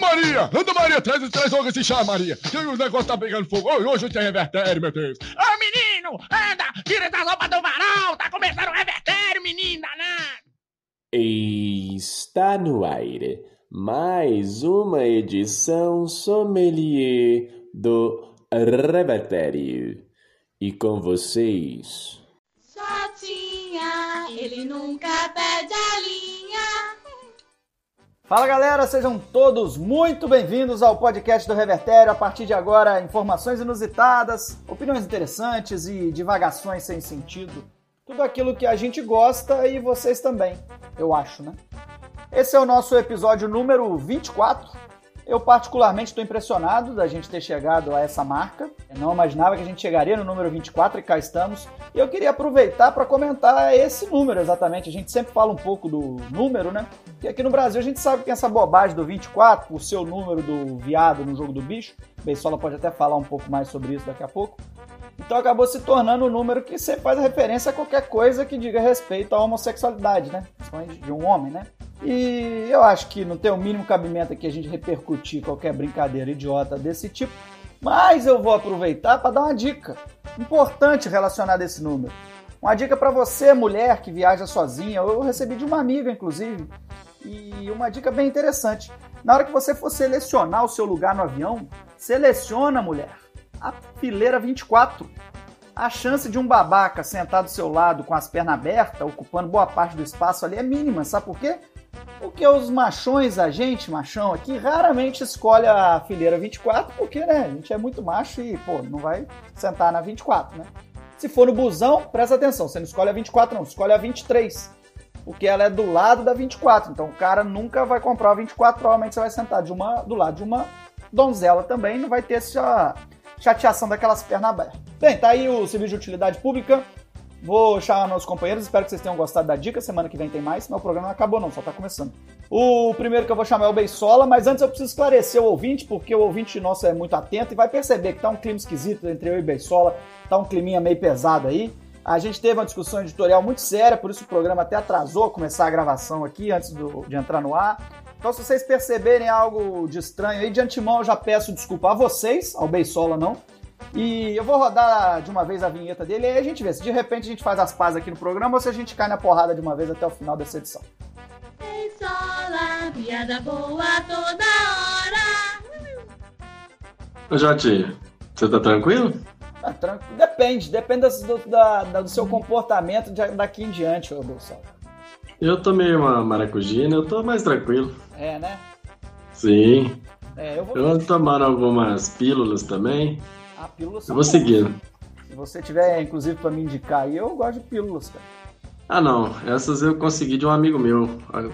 Maria! Anda, Maria! Traz, traz logo esse chá, Maria! Que o negócio tá pegando fogo! Hoje tem revertério, meu Deus! Ô, menino! Anda! Tira essa roupa do varal! Tá começando o revertério, menino danado! Está no aire mais uma edição sommelier do Revertério. E com vocês... Jotinha, ele nunca linha. Fala galera, sejam todos muito bem-vindos ao podcast do Revertério. A partir de agora, informações inusitadas, opiniões interessantes e divagações sem sentido. Tudo aquilo que a gente gosta e vocês também, eu acho, né? Esse é o nosso episódio número 24. Eu, particularmente, estou impressionado da gente ter chegado a essa marca. Eu não imaginava que a gente chegaria no número 24 e cá estamos. E eu queria aproveitar para comentar esse número exatamente. A gente sempre fala um pouco do número, né? E aqui no Brasil a gente sabe que essa bobagem do 24, o seu número do viado no jogo do bicho. Beisola pode até falar um pouco mais sobre isso daqui a pouco. Então acabou se tornando um número que sempre faz referência a qualquer coisa que diga respeito à homossexualidade, né? Principalmente de um homem, né? E eu acho que não tem o mínimo cabimento aqui a gente repercutir qualquer brincadeira idiota desse tipo. Mas eu vou aproveitar para dar uma dica importante relacionada a esse número. Uma dica para você, mulher que viaja sozinha. Eu recebi de uma amiga, inclusive. E uma dica bem interessante. Na hora que você for selecionar o seu lugar no avião, seleciona, mulher, a fileira 24. A chance de um babaca sentado do seu lado com as pernas abertas, ocupando boa parte do espaço ali, é mínima. Sabe por quê? Porque os machões, a gente, machão aqui, raramente escolhe a fileira 24, porque, né, a gente é muito macho e, pô, não vai sentar na 24, né? Se for no busão, presta atenção, você não escolhe a 24 não, escolhe a 23. Porque ela é do lado da 24, então o cara nunca vai comprar a 24, provavelmente você vai sentar de uma, do lado de uma donzela também, não vai ter essa chateação daquelas pernas abertas. Bem, tá aí o serviço de utilidade pública. Vou chamar meus companheiros, espero que vocês tenham gostado da dica. Semana que vem tem mais, mas o programa não acabou, não, só tá começando. O primeiro que eu vou chamar é o Beisola, mas antes eu preciso esclarecer o ouvinte, porque o ouvinte nosso é muito atento e vai perceber que tá um clima esquisito entre eu e Beisola, tá um climinha meio pesado aí. A gente teve uma discussão editorial muito séria, por isso o programa até atrasou a começar a gravação aqui antes do, de entrar no ar. Então, se vocês perceberem algo de estranho aí, de antemão eu já peço desculpa a vocês, ao Beisola não. E eu vou rodar de uma vez a vinheta dele e aí a gente vê se de repente a gente faz as pazes aqui no programa ou se a gente cai na porrada de uma vez até o final dessa edição. Beisola, piada boa toda hora. Ô, Jotinho, você tá tranquilo? Ah, tranquilo. Depende, depende do, da, da- do seu comportamento de- daqui em diante, ô Beisola. Eu tomei uma maracujina, eu tô mais tranquilo. É, né? Sim. É, eu vou. Eu tomando algumas pílulas também. Ah, pílulas Eu vou seguindo. Se você tiver, inclusive, pra me indicar aí, eu gosto de pílulas, cara. Ah, não. Essas eu consegui de um amigo meu.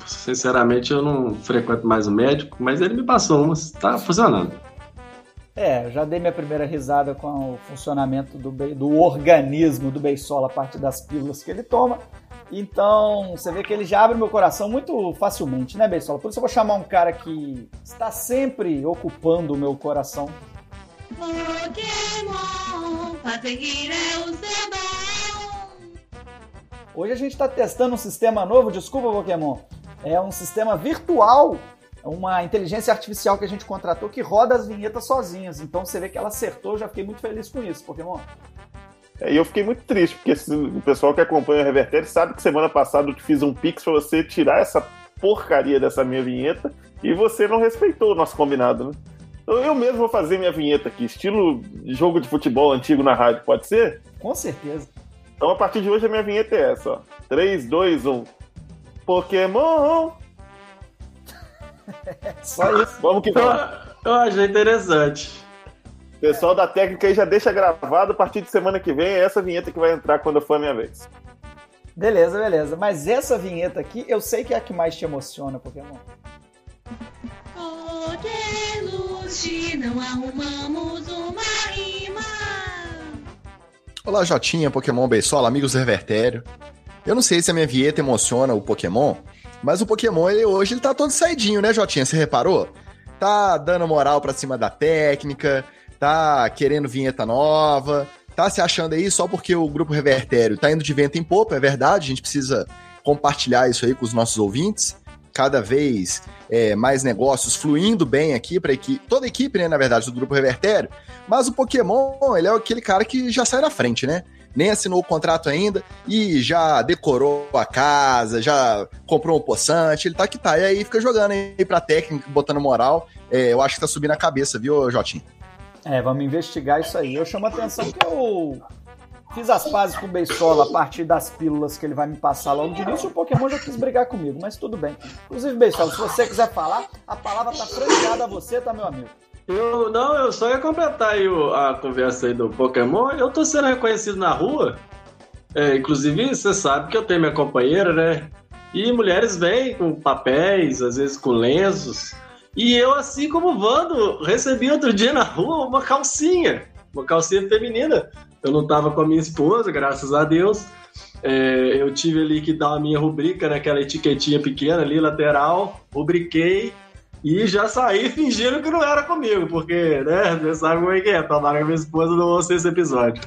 Sinceramente, eu não frequento mais o médico, mas ele me passou umas. Tá funcionando. É, eu já dei minha primeira risada com o funcionamento do, do organismo do Beisola a partir das pílulas que ele toma. Então, você vê que ele já abre meu coração muito facilmente, né, Beisola? Por isso eu vou chamar um cara que está sempre ocupando o meu coração. Pokémon, fazer é o seu. Hoje a gente está testando um sistema novo, desculpa, Pokémon. É um sistema virtual, uma inteligência artificial que a gente contratou que roda as vinhetas sozinhas. Então você vê que ela acertou, eu já fiquei muito feliz com isso, Pokémon. É, E eu fiquei muito triste, porque esse- o pessoal que acompanha o Revertério sabe que semana passada eu te fiz um pix pra você tirar essa porcaria dessa minha vinheta e você não respeitou o nosso combinado, né? Então eu mesmo vou fazer minha vinheta aqui, estilo jogo de futebol antigo na rádio, pode ser? Com certeza. Então a partir de hoje a minha vinheta é essa, ó. 3, 2, 1. Pokémon! Só isso. Vamos que Eu, vamos. eu achei interessante. Pessoal da técnica aí já deixa gravado, a partir de semana que vem é essa vinheta que vai entrar quando for a minha vez. Beleza, beleza. Mas essa vinheta aqui, eu sei que é a que mais te emociona, Pokémon. Não arrumamos uma rima. Olá, Jotinha, Pokémon Beisola, amigos do Revertério. Eu não sei se a minha vinheta emociona o Pokémon, mas o Pokémon ele, hoje ele tá todo saidinho, né, Jotinha? Você reparou? Tá dando moral pra cima da técnica, tá querendo vinheta nova, tá se achando aí só porque o Grupo Revertério tá indo de vento em popa, é verdade, a gente precisa compartilhar isso aí com os nossos ouvintes. cada vez é, mais negócios fluindo bem aqui para equipe, toda a equipe, né, na verdade, do Grupo Revertério. Mas o Pokémon, ele é aquele cara que já sai na frente, né? Nem assinou o contrato ainda e já decorou a casa, já comprou um poçante, ele tá que tá. E aí fica jogando aí pra técnica, botando moral. É, eu acho que tá subindo a cabeça, viu, Jotinho? É, vamos investigar isso aí. Eu chamo a atenção que eu fiz as pazes com o Beisola a partir das pílulas que ele vai me passar logo de início. O Pokémon já quis brigar comigo, mas tudo bem. Inclusive, Beisola, se você quiser falar, a palavra tá franqueada a você, tá, meu amigo? Eu, não, eu só ia completar aí o- a conversa aí do Pokémon. Eu tô sendo reconhecido na rua. É, inclusive, você sabe que eu tenho minha companheira, né? E mulheres vêm com papéis, às vezes com lenços. E eu, assim como o Vando, recebi outro dia na rua uma calcinha. Uma calcinha feminina. Eu não tava com a minha esposa, graças a Deus. É, eu tive ali que dar a minha rubrica naquela etiquetinha pequena ali, lateral. Rubriquei. E já saí fingindo que não era comigo, porque, né, você sabe como é que é, tomara que a minha esposa não ouça esse episódio.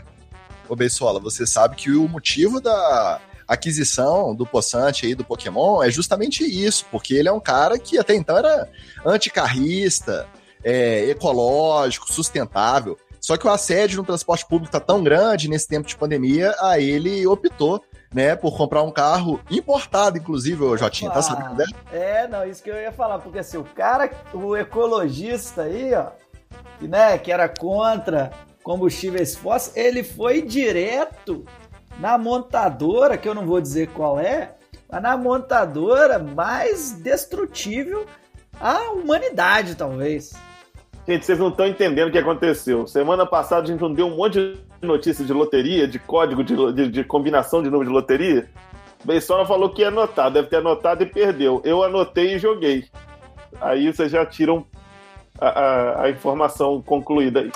Ô Beisola, você sabe que o motivo da aquisição do Poçante aí do Pokémon é justamente isso, porque ele é um cara que até então era anticarrista, é, ecológico, sustentável. Só que o assédio no transporte público tá tão grande nesse tempo de pandemia, aí ele optou, né, por comprar um carro importado, inclusive, ô Jotinha, tá sabendo dessa? É, não, isso que eu ia falar, porque assim, o cara, o ecologista aí, ó, que, né, que era contra combustíveis fósseis, ele foi direto na montadora, que eu não vou dizer qual é, mas na montadora mais destrutível à humanidade, talvez. Gente, vocês não estão entendendo o que aconteceu. Semana passada a gente não deu um monte de notícia de loteria, de código de, de- de combinação de número de loteria. Beisola falou que ia anotar, deve ter anotado e perdeu. Eu anotei e joguei. Aí vocês já tiram a, a- a informação concluída aí.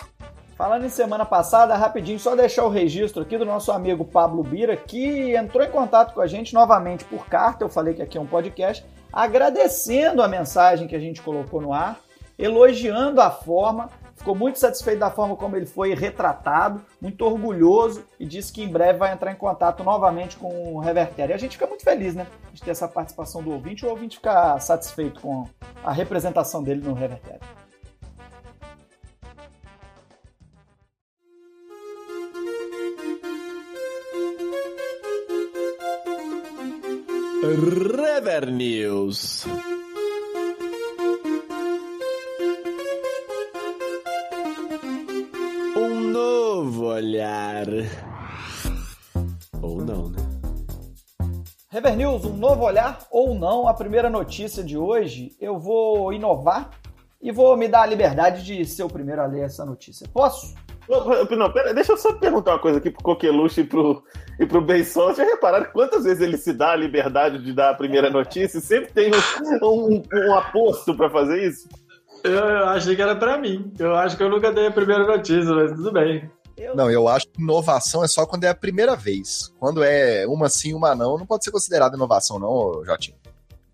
Falando em semana passada, rapidinho, só deixar o registro aqui do nosso amigo Pablo Bira, que entrou em contato com a gente novamente por carta. Eu falei que aqui é um podcast, agradecendo a mensagem que a gente colocou no ar, elogiando a forma, ficou muito satisfeito da forma como ele foi retratado, muito orgulhoso e disse que em breve vai entrar em contato novamente com o Revertério. E a gente fica muito feliz, né, de ter essa participação do ouvinte, o ouvinte ficar satisfeito com a representação dele no Revertério. Rever News. Um novo olhar. Ou não, né? Rever News, um novo olhar ou não, a primeira notícia de hoje, eu vou inovar e vou me dar a liberdade de ser o primeiro a ler essa notícia. Posso? Ô, Não, pera, deixa eu só perguntar uma coisa aqui pro Coqueluche e pro, e pro Beisola. Já repararam quantas vezes ele se dá a liberdade de dar a primeira notícia? e Sempre tem um, um, um aposto pra fazer isso? Eu, eu achei que era pra mim. Eu acho que eu nunca dei a primeira notícia, mas tudo bem. Eu... Não, eu acho que inovação é só quando é a primeira vez. Quando é uma sim, uma não, não pode ser considerado inovação, não, Jotinho.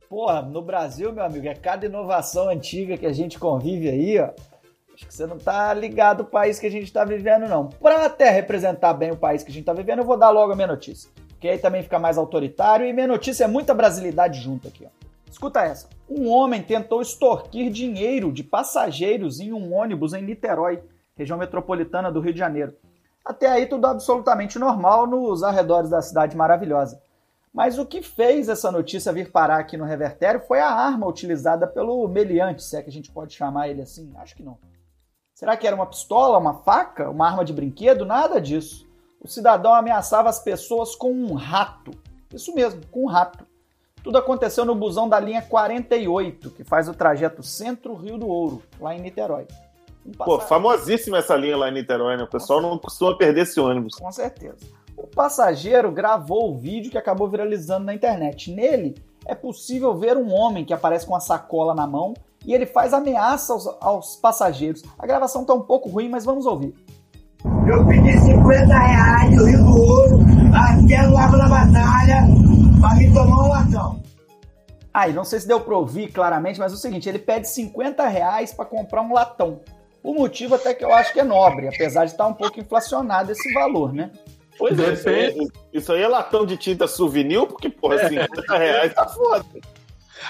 Porra, no Brasil, meu amigo, é cada inovação antiga que a gente convive aí, ó. Acho que você não tá ligado o país que a gente tá vivendo, não. Pra até representar bem o país que a gente tá vivendo, eu vou dar logo a minha notícia. Que aí também fica mais autoritário e minha notícia é muita brasilidade junto aqui, ó. Escuta essa. Um homem tentou extorquir dinheiro de passageiros em um ônibus em Niterói, região metropolitana do Rio de Janeiro. Até aí tudo absolutamente normal nos arredores da cidade maravilhosa. Mas o que fez essa notícia vir parar aqui no Revertério foi a arma utilizada pelo meliante, se é que a gente pode chamar ele assim. Acho que não. Será que era uma pistola, uma faca, uma arma de brinquedo? Nada disso. O cidadão ameaçava as pessoas com um rato. Isso mesmo, com um rato. Tudo aconteceu no busão da linha 48, que faz o trajeto Centro-Rio do Ouro, lá em Niterói. Um Pô, famosíssima essa linha lá em Niterói, né? O pessoal não costuma perder esse ônibus. Com certeza. O passageiro gravou o vídeo que acabou viralizando na internet. Nele, é possível ver um homem que aparece com uma sacola na mão e ele faz ameaça aos, aos passageiros. A gravação tá um pouco ruim, mas vamos ouvir. Eu pedi 50 reais do Rio do Ouro até o Lago da Batalha pra me tomar um latão. Ah, e não sei se deu pra ouvir claramente, mas é o seguinte, ele pede 50 reais pra comprar um latão. O motivo até que eu acho que é nobre, apesar de estar um pouco inflacionado esse valor, né? Pois é, isso aí, Depende. isso aí é latão de tinta souvenir, porque, porra, 50 reais tá foda.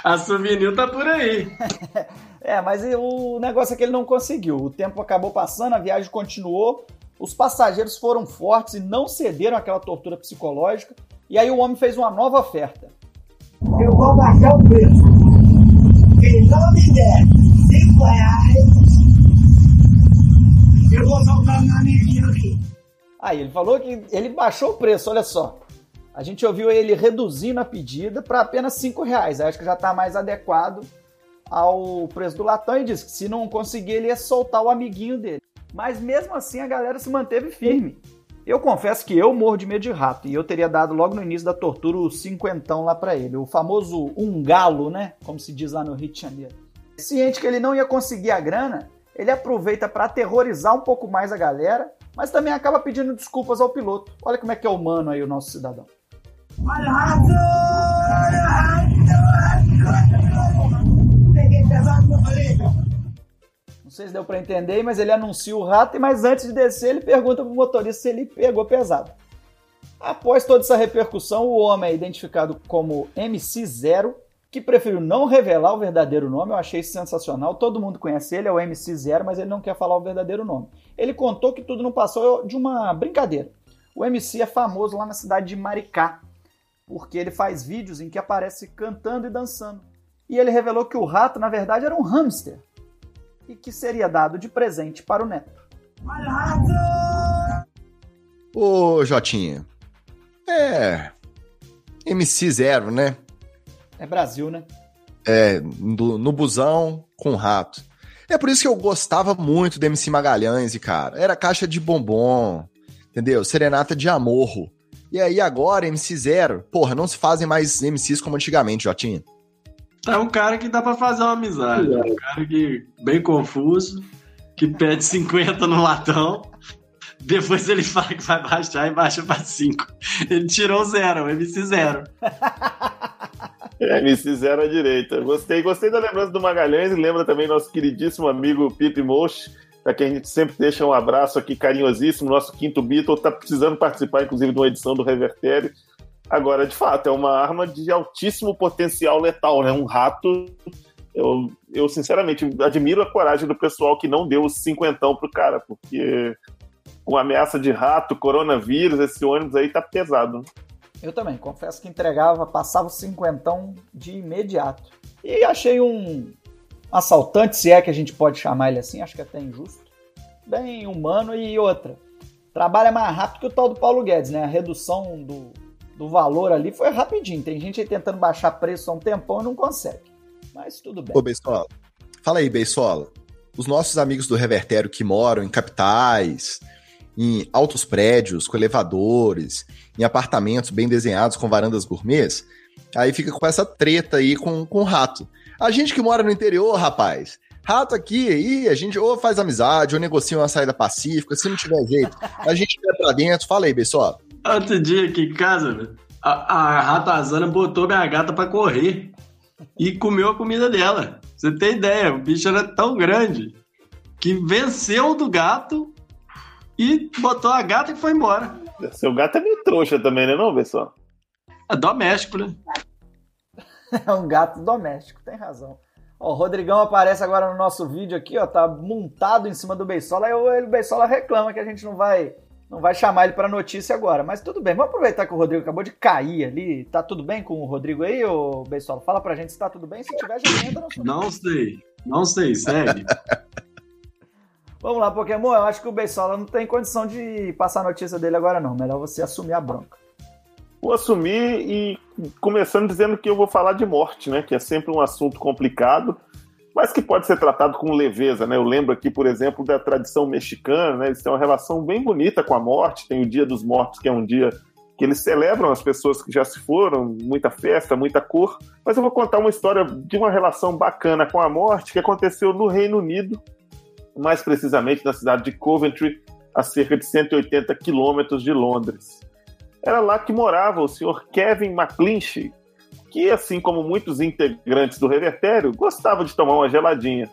A souvenir tá por aí. É, mas o negócio é que ele não conseguiu. O tempo acabou passando, a viagem continuou. Os passageiros foram fortes e não cederam àquela tortura psicológica. E aí o homem fez uma nova oferta. Eu vou baixar o preço. Quem não me der 5 reais, eu vou soltar meu amiguinho aqui. Aí ele falou que ele baixou o preço, olha só. A gente ouviu ele reduzindo a pedida para apenas 5 reais. Acho que já está mais adequado ao preço do latão e disse que se não conseguir ele ia soltar o amiguinho dele. Mas mesmo assim a galera se manteve firme. Eu confesso que eu morro de medo de rato e eu teria dado logo no início da tortura o cinquentão lá para ele, o famoso um galo, né? Como se diz lá no Rio de Janeiro. Ciente que ele não ia conseguir a grana, ele aproveita para aterrorizar um pouco mais a galera, mas também acaba pedindo desculpas ao piloto. Olha como é que é humano aí o nosso cidadão. Não sei se deu para entender, mas ele anuncia o rato, mas antes de descer ele pergunta pro motorista se ele pegou pesado. Após toda essa repercussão, o homem é identificado como MC0, que preferiu não revelar o verdadeiro nome. Eu achei sensacional. Todo mundo conhece ele, é o MC0, mas ele não quer falar o verdadeiro nome. Ele contou que tudo não passou de uma brincadeira. O MC é famoso lá na cidade de Maricá, porque ele faz vídeos em que aparece cantando e dançando. E ele revelou que o rato, na verdade, era um hamster e que seria dado de presente para o neto. Olha o rato! Ô, Jotinha. É. MC0, né? É Brasil, né? É, do- no busão com rato. É por isso que eu gostava muito do MC Magalhães, e cara. Era caixa de bombom, entendeu? Serenata de amorro. E aí agora, MC0, porra, não se fazem mais MCs como antigamente, Jotinha. É um cara que dá pra fazer uma amizade. É um cara que, bem confuso, que pede 50 no latão. Depois ele fala que vai baixar e baixa pra 5. Ele tirou zero, MC zero. MC Zero à direita. Gostei, gostei da lembrança do Magalhães e lembra também nosso queridíssimo amigo Pipe Moch, para quem a gente sempre deixa um abraço aqui carinhosíssimo. Nosso quinto Beatle está precisando participar, inclusive, de uma edição do Revertério. Agora, de fato, é uma arma de altíssimo potencial letal, né? Um rato. Eu, eu sinceramente admiro a coragem do pessoal que não deu os cinquentão pro cara, porque com ameaça de rato, coronavírus, esse ônibus aí tá pesado. Eu também, confesso que entregava, passava o cinquentão de imediato. E achei um assaltante, se é que a gente pode chamar ele assim, acho que é até injusto. Bem humano e outra. Trabalha mais rápido que o tal do Paulo Guedes, né? A redução do, do valor ali foi rapidinho. Tem gente aí tentando baixar preço há um tempão e não consegue. Mas tudo bem. Ô, Beisola. Fala aí, Beisola. Os nossos amigos do Revertério que moram em capitais, em altos prédios, com elevadores, em apartamentos bem desenhados com varandas gourmets, aí fica com essa treta aí com, com o rato. A gente que mora no interior, rapaz, rato aqui, aí a gente ou faz amizade, ou negocia uma saída pacífica, se não tiver jeito, a gente vai pra dentro. Fala aí, Beisola. Outro dia aqui em casa, a, a ratazana botou minha gata pra correr e comeu a comida dela. Você tem ideia, o bicho era tão grande que venceu do gato e botou a gata e foi embora. Seu gato é meio trouxa também, né, não, pessoal? É doméstico, né? É um gato doméstico, tem razão. Ó, o Rodrigão aparece agora no nosso vídeo aqui, ó, tá montado em cima do Beisola, aí o Beisola reclama que a gente não vai não vai chamar ele pra notícia agora, mas tudo bem. Vamos aproveitar que o Rodrigo acabou de cair ali. Tá tudo bem com o Rodrigo aí, ô Beisola? Fala pra gente se tá tudo bem, se tiver já entra no assunto. Não sei, não sei, segue. Vamos lá, Pokémon, eu acho que o Beisola não tem condição de passar a notícia dele agora não. Melhor você assumir a bronca. Vou assumir e começando dizendo que eu vou falar de morte, né? Que é sempre um assunto complicado, mas que pode ser tratado com leveza, né? Eu lembro aqui, por exemplo, da tradição mexicana, né? Eles têm uma relação bem bonita com a morte. Tem o Dia dos Mortos, que é um dia que eles celebram as pessoas que já se foram, muita festa, muita cor. Mas eu vou contar uma história de uma relação bacana com a morte que aconteceu no Reino Unido, mais precisamente na cidade de Coventry, a cerca de 180 quilômetros de Londres. Era lá que morava o senhor Kevin McClinch, que, assim como muitos integrantes do Revertério, gostava de tomar uma geladinha.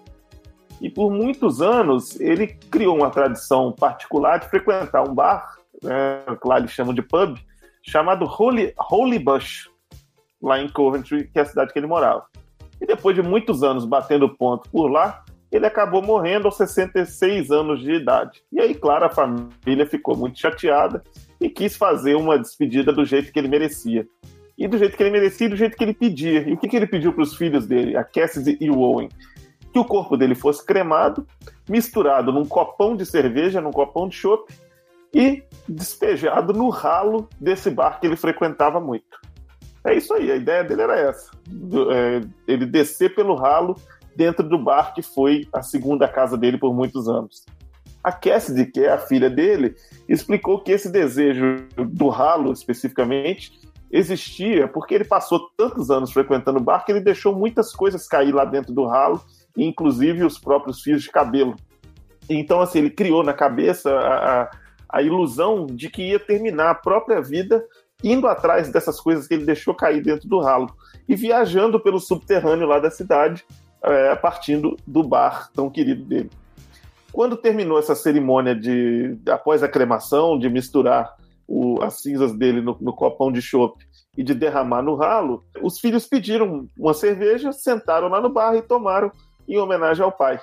E por muitos anos ele criou uma tradição particular de frequentar um bar, né, lá eles chamam de pub, chamado Holy, Holy Bush, lá em Coventry, que é a cidade que ele morava. E depois de muitos anos batendo ponto por lá, ele acabou morrendo aos 66 anos de idade. E aí, claro, a família ficou muito chateada e quis fazer uma despedida do jeito que ele merecia. E do jeito que ele merecia e do jeito que ele pedia. E o que, que ele pediu para os filhos dele, a Cassidy e o Owen? Que o corpo dele fosse cremado, misturado num copão de cerveja, num copão de chopp e despejado no ralo desse bar que ele frequentava muito. É isso aí, a ideia dele era essa: do, é, ele descer pelo ralo dentro do bar que foi a segunda casa dele por muitos anos. A Cassidy, que é a filha dele, explicou que esse desejo do ralo, especificamente, existia porque ele passou tantos anos frequentando o bar que ele deixou muitas coisas cair lá dentro do ralo, inclusive os próprios fios de cabelo. Então, assim, ele criou na cabeça a, a, a ilusão de que ia terminar a própria vida indo atrás dessas coisas que ele deixou cair dentro do ralo e viajando pelo subterrâneo lá da cidade, é, partindo do bar tão querido dele. Quando terminou essa cerimônia de após a cremação, de misturar o, as cinzas dele no, no copão de chope e de derramar no ralo, os filhos pediram uma cerveja, sentaram lá no bar e tomaram em homenagem ao pai.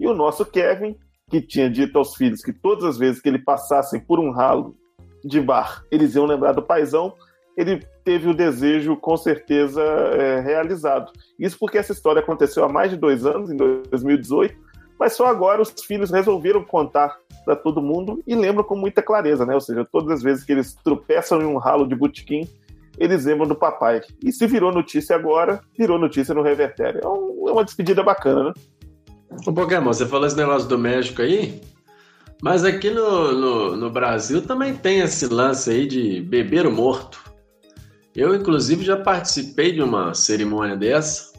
E o nosso Kevin, que tinha dito aos filhos que todas as vezes que ele passassem por um ralo de bar, eles iam lembrar do paizão, ele teve o desejo com certeza é, realizado. Isso porque essa história aconteceu há mais de dois anos, em 2018, mas só agora os filhos resolveram contar para todo mundo e lembram com muita clareza, né? Ou seja, todas as vezes que eles tropeçam em um ralo de botequim, eles lembram do papai. E se virou notícia agora, virou notícia no Revertério. É, um, é uma despedida bacana, né? Ô Pokémon, você falou esse negócio do México aí, mas aqui no, no, no Brasil também tem esse lance aí de beber o morto. Eu, inclusive, já participei de uma cerimônia dessa.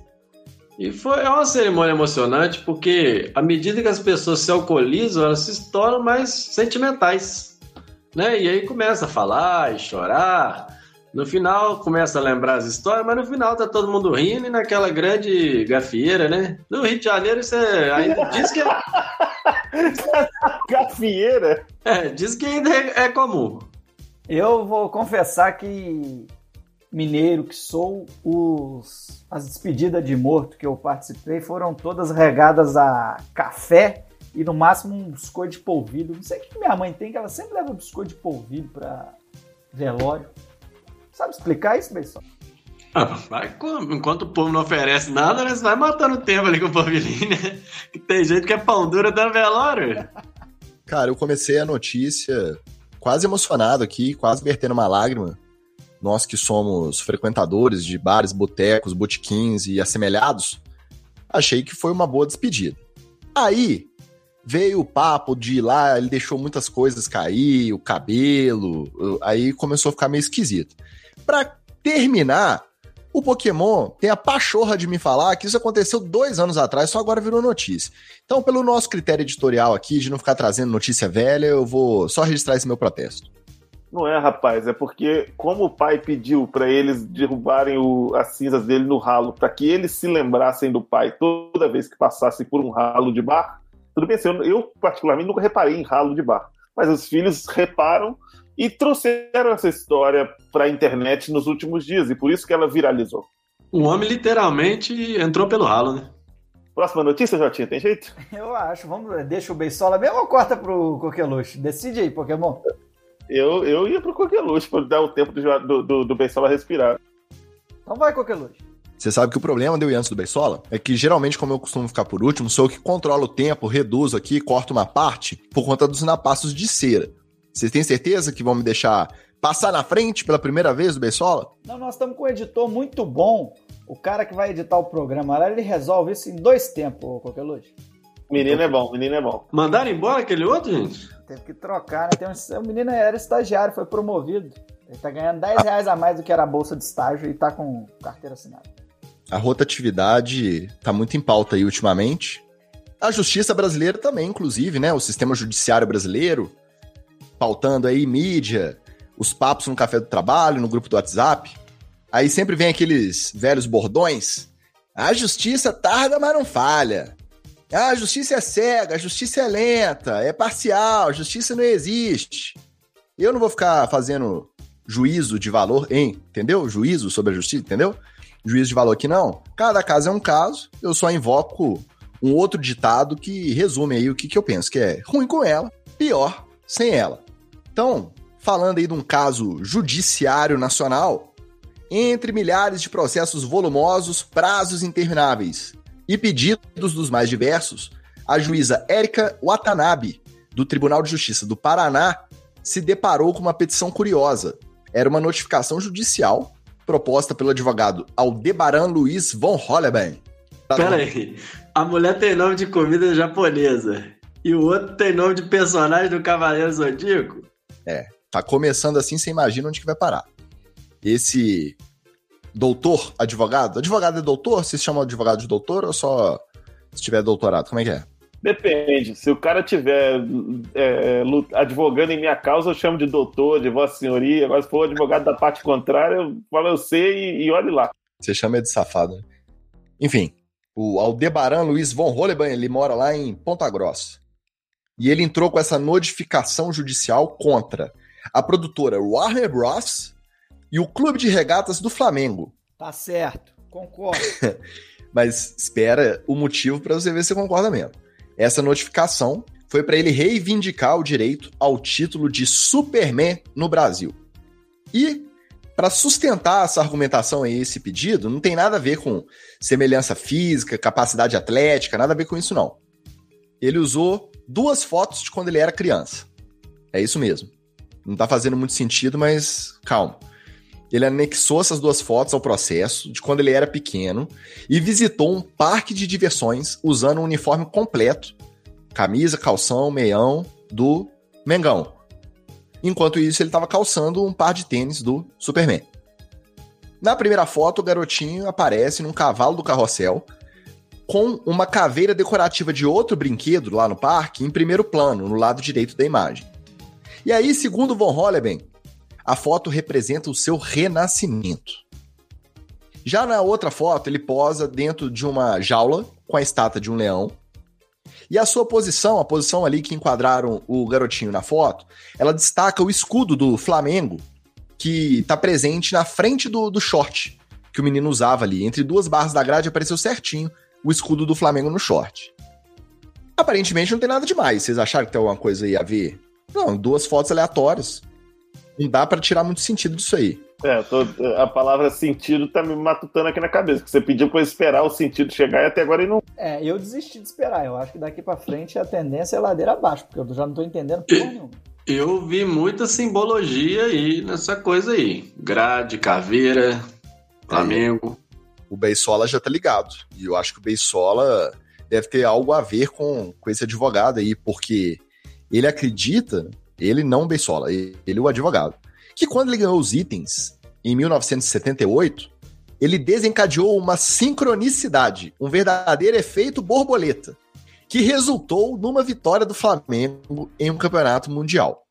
E foi é uma cerimônia emocionante porque, à medida que as pessoas se alcoolizam, elas se tornam mais sentimentais. Né? E aí começa a falar e chorar. No final começa a lembrar as histórias, mas no final tá todo mundo rindo e naquela grande gafieira, né? No Rio de Janeiro isso é, ainda diz que é, Gafieira? é, diz que ainda é, é comum. Eu vou confessar que, mineiro que sou, os, as despedidas de morto que eu participei foram todas regadas a café e no máximo um biscoito de polvilho. Não sei o que minha mãe tem, que ela sempre leva biscoito de polvilho pra velório. Sabe explicar isso, Benção? Ah, vai enquanto o povo não oferece nada, né? Você vai matando o tempo ali com o polvilhinho, né? Que tem gente que é pão dura dando velório. Cara, eu comecei a notícia quase emocionado aqui, quase vertendo uma lágrima. Nós que somos frequentadores de bares, botecos, botequins e assemelhados, achei que foi uma boa despedida. Aí veio o papo de ir lá, ele deixou muitas coisas cair, o cabelo, aí começou a ficar meio esquisito. Pra terminar, o Pokémon tem a pachorra de me falar que isso aconteceu dois anos atrás, só agora virou notícia. Então, pelo nosso critério editorial aqui, de não ficar trazendo notícia velha, eu vou só registrar esse meu protesto. Não é, rapaz, é porque como o pai pediu para eles derrubarem o- as cinzas dele no ralo, para que eles se lembrassem do pai toda vez que passassem por um ralo de bar. Tudo bem, assim, eu, eu particularmente nunca reparei em ralo de bar, mas os filhos reparam e trouxeram essa história para a internet nos últimos dias e por isso que ela viralizou. O homem literalmente entrou pelo ralo, né? Próxima notícia, Jotinha, tem jeito? Eu acho. Vamos, deixa o Beisola mesmo ou corta pro Coqueluche? Decide aí, Pokémon. Eu, eu ia pro Coqueluche para dar o tempo do, do, do, do Bensola respirar. Então vai, Coqueluche. Você sabe que o problema de eu ir antes do Beisola é que geralmente, como eu costumo ficar por último, sou eu que controlo o tempo, reduzo aqui, corto uma parte por conta dos napassos de cera. Vocês têm certeza que vão me deixar passar na frente pela primeira vez do Beisola? Não, nós estamos com um editor muito bom. O cara que vai editar o programa lá, ele resolve isso em dois tempos, Coqueluche. Menino é bom, menino é bom. Mandaram embora aquele outro, gente? Teve que trocar, né? Tem um, o menino era estagiário, foi promovido. Ele tá ganhando 10 reais a mais do que era a bolsa de estágio e tá com carteira assinada. A rotatividade tá muito em pauta aí ultimamente. A justiça brasileira também, inclusive, né? O sistema judiciário brasileiro, pautando aí mídia, os papos no café do trabalho, no grupo do WhatsApp. Aí sempre vem aqueles velhos bordões. A justiça tarda, mas não falha. Ah, A justiça é cega, a justiça é lenta, é parcial, a justiça não existe. Eu não vou ficar fazendo juízo de valor em, entendeu? Juízo sobre a justiça, entendeu? O juiz de valor que não. Cada caso é um caso, eu só invoco um outro ditado que resume aí o que, que eu penso, que é ruim com ela, pior sem ela. Então, falando aí de um caso judiciário nacional, entre milhares de processos volumosos, prazos intermináveis e pedidos dos mais diversos, a juíza Érica Watanabe, do Tribunal de Justiça do Paraná, se deparou com uma petição curiosa. Era uma notificação judicial proposta pelo advogado Aldebaran Luiz von Holleben. Pera aí. A mulher tem nome de comida japonesa. E o outro tem nome de personagem do Cavaleiro Zodíaco? É, tá começando assim, você imagina onde que vai parar. Esse doutor, advogado, advogado é doutor? Vocês chamam advogado de doutor ou só se tiver doutorado? Como é que é? Depende. Se o cara tiver é, advogando em minha causa, eu chamo de doutor, de vossa senhoria. Mas se for advogado da parte contrária, eu falo, eu sei e, e olhe lá. Você chama de safado. né? Enfim, o Aldebaran Luiz von Holleben, ele mora lá em Ponta Grossa. E ele entrou com essa notificação judicial contra a produtora Warner Bros. E o Clube de Regatas do Flamengo. Tá certo, concordo. Mas espera o motivo para você ver se você concorda mesmo. Essa notificação foi para ele reivindicar o direito ao título de Superman no Brasil. E para sustentar essa argumentação aí, esse pedido, não tem nada a ver com semelhança física, capacidade atlética, nada a ver com isso não. Ele usou duas fotos de quando ele era criança. É isso mesmo. Não tá fazendo muito sentido, mas calma. Ele anexou essas duas fotos ao processo de quando ele era pequeno e visitou um parque de diversões usando um uniforme completo, camisa, calção, meião do Mengão. Enquanto isso, ele estava calçando um par de tênis do Superman. Na primeira foto, o garotinho aparece num cavalo do carrossel com uma caveira decorativa de outro brinquedo lá no parque em primeiro plano, no lado direito da imagem. E aí, segundo Von Holleben, a foto representa o seu renascimento. Já na outra foto, ele posa dentro de uma jaula com a estátua de um leão. E a sua posição, a posição ali que enquadraram o garotinho na foto, ela destaca o escudo do Flamengo, que está presente na frente do, do short que o menino usava ali. Entre duas barras da grade apareceu certinho o escudo do Flamengo no short. Aparentemente não tem nada demais. Vocês acharam que tem alguma coisa aí a ver? Não, duas fotos aleatórias. Não dá pra tirar muito sentido disso aí. É, tô- a palavra sentido tá me matutando aqui na cabeça. Que você pediu pra eu esperar o sentido chegar e até agora ele não. É, eu desisti de esperar. Eu acho que daqui pra frente a tendência é ladeira abaixo, porque eu já não tô entendendo porra nenhuma. Eu vi muita simbologia aí nessa coisa aí. Grade, caveira, Flamengo. O Beisola já tá ligado. E eu acho que o Beisola deve ter algo a ver com, com esse advogado aí, porque ele acredita, ele não o Beisola, ele, ele o advogado, que quando ele ganhou os itens em 1978, ele desencadeou uma sincronicidade, um verdadeiro efeito borboleta, que resultou numa vitória do Flamengo em um campeonato mundial.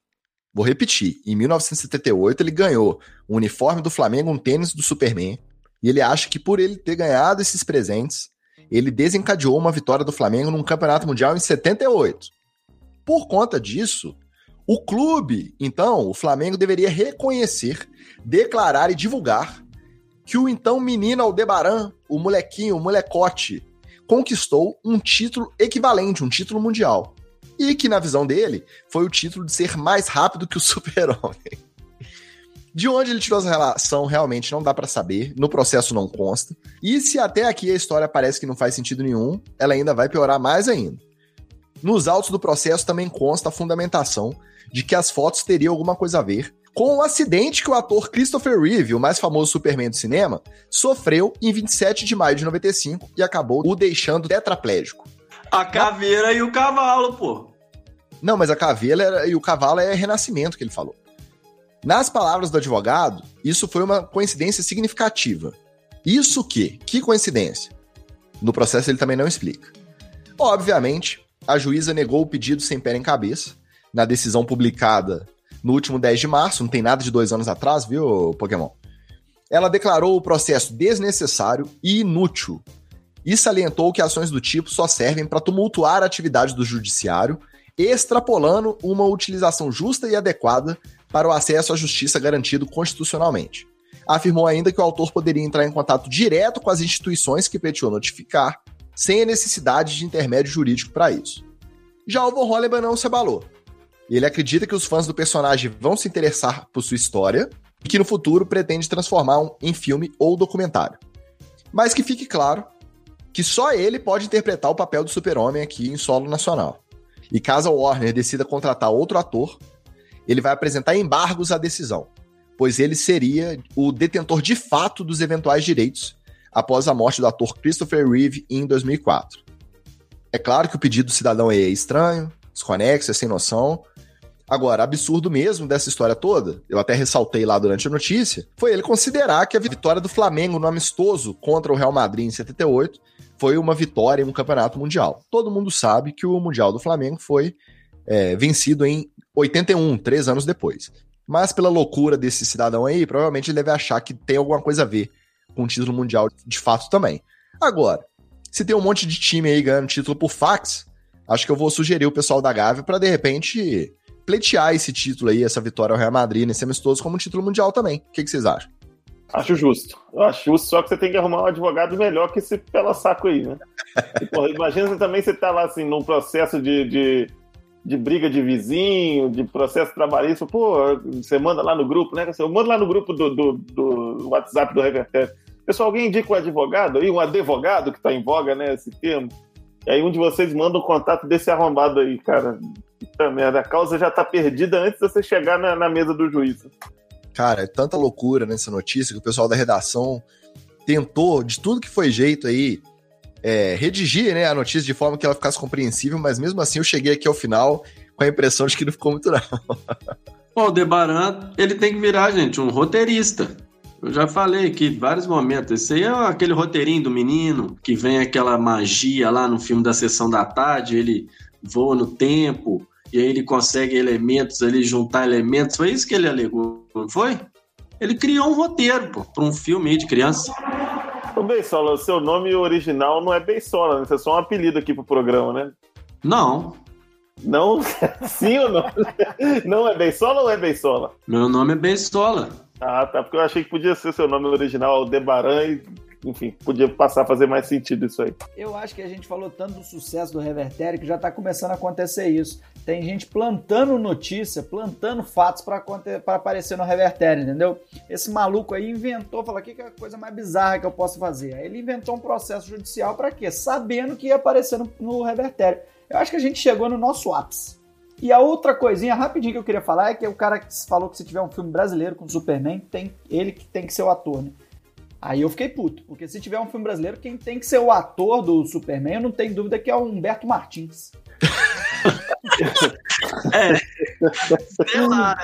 Vou repetir, em 1978 ele ganhou um uniforme do Flamengo, um tênis do Superman, e ele acha que por ele ter ganhado esses presentes, ele desencadeou uma vitória do Flamengo num campeonato mundial em 78. Por conta disso, o clube, então, o Flamengo deveria reconhecer, declarar e divulgar que o então menino Aldebaran, o molequinho, o molecote, conquistou um título equivalente, um título mundial. E que, na visão dele, foi o título de ser mais rápido que o Super-Homem. De onde ele tirou essa relação realmente não dá pra saber, no processo não consta. E se até aqui a história parece que não faz sentido nenhum, ela ainda vai piorar mais ainda. Nos autos do processo também consta a fundamentação de que as fotos teriam alguma coisa a ver com o acidente que o ator Christopher Reeve, o mais famoso Superman do cinema, sofreu em 27 de maio de 95 e acabou o deixando tetraplégico. A caveira e o cavalo, pô. Não, mas a caveira era- e o cavalo é renascimento que ele falou. Nas palavras do advogado, isso foi uma coincidência significativa. Isso que? Que coincidência? No processo ele também não explica. Obviamente, a juíza negou o pedido sem pé nem cabeça, na decisão publicada no último 10 de março, não tem nada de dois anos atrás, viu, Pokémon? Ela declarou o processo desnecessário e inútil e salientou que ações do tipo só servem para tumultuar a atividade do judiciário, extrapolando uma utilização justa e adequada para o acesso à justiça garantido constitucionalmente. Afirmou ainda que o autor poderia entrar em contato direto com as instituições que pleiteou notificar, sem a necessidade de intermédio jurídico para isso. Já o Von Holleman não se abalou. Ele acredita que os fãs do personagem vão se interessar por sua história e que no futuro pretende transformar em filme ou documentário. Mas que fique claro que só ele pode interpretar o papel do super-homem aqui em solo nacional. E caso a Warner decida contratar outro ator, ele vai apresentar embargos à decisão, pois ele seria o detentor de fato dos eventuais direitos após a morte do ator Christopher Reeve em 2004. É claro que o pedido do cidadão é estranho, desconexo, é sem noção. Agora, absurdo mesmo dessa história toda, eu até ressaltei lá durante a notícia, foi ele considerar que a vitória do Flamengo no amistoso contra o Real Madrid em 78 foi uma vitória em um campeonato mundial. Todo mundo sabe que o Mundial do Flamengo foi é, vencido em 81, três anos depois. Mas pela loucura desse cidadão aí, provavelmente ele deve achar que tem alguma coisa a ver com título mundial de fato também. Agora, se tem um monte de time aí ganhando título por fax, acho que eu vou sugerir o pessoal da Gávea para de repente pleitear esse título aí, essa vitória ao Real Madrid nesse amistoso como título mundial também. O que, que vocês acham? Acho justo. Eu acho justo, só que você tem que arrumar um advogado melhor que esse pela saco aí, né? Porra, imagina você também você tá lá assim, num processo de, de, de, briga de vizinho, de processo trabalhista, pô, você manda lá no grupo, né? Eu mando lá no grupo do, do, do WhatsApp do Revertério. Pessoal, alguém indica um advogado aí, um advogado que tá em voga, né? Esse termo. E aí um de vocês manda o um contato desse arrombado aí, cara. Puta merda, a causa já tá perdida antes de você chegar na, na mesa do juiz. Cara, é tanta loucura nessa notícia que o pessoal da redação tentou, de tudo que foi jeito aí, é, redigir né, a notícia de forma que ela ficasse compreensível, mas mesmo assim eu cheguei aqui ao final com a impressão de que não ficou muito não. O Debaran, ele tem que virar, gente, um roteirista. Eu já falei aqui vários momentos. Esse aí é aquele roteirinho do menino, que vem aquela magia lá no filme da Sessão da Tarde, ele voa no tempo, e aí ele consegue elementos ali, juntar elementos. Foi isso que ele alegou, não foi? Ele criou um roteiro, para um filme de criança. Ô, Beisola, o seu nome original não é Beisola, né? Você é só um apelido aqui pro programa, né? Não. Não? Sim ou não? Não é Beisola ou é Beisola? Meu nome é Beisola. Ah, tá. Porque eu achei que podia ser seu nome original, Aldebaran, e enfim, podia passar a fazer mais sentido isso aí. Eu acho que a gente falou tanto do sucesso do Revertério que já está começando a acontecer isso. Tem gente plantando notícia, plantando fatos para aparecer no Revertério, entendeu? Esse maluco aí inventou, falou: que é a coisa mais bizarra que eu posso fazer? Aí ele inventou um processo judicial para quê? Sabendo que ia aparecer no, no Revertério. Eu acho que a gente chegou no nosso ápice. E a outra coisinha rapidinho que eu queria falar é que o cara que falou que se tiver um filme brasileiro com Superman, tem ele que tem que ser o ator, né? Aí eu fiquei puto, porque se tiver um filme brasileiro, quem tem que ser o ator do Superman, eu não tenho dúvida que é o Humberto Martins. é. Sei lá.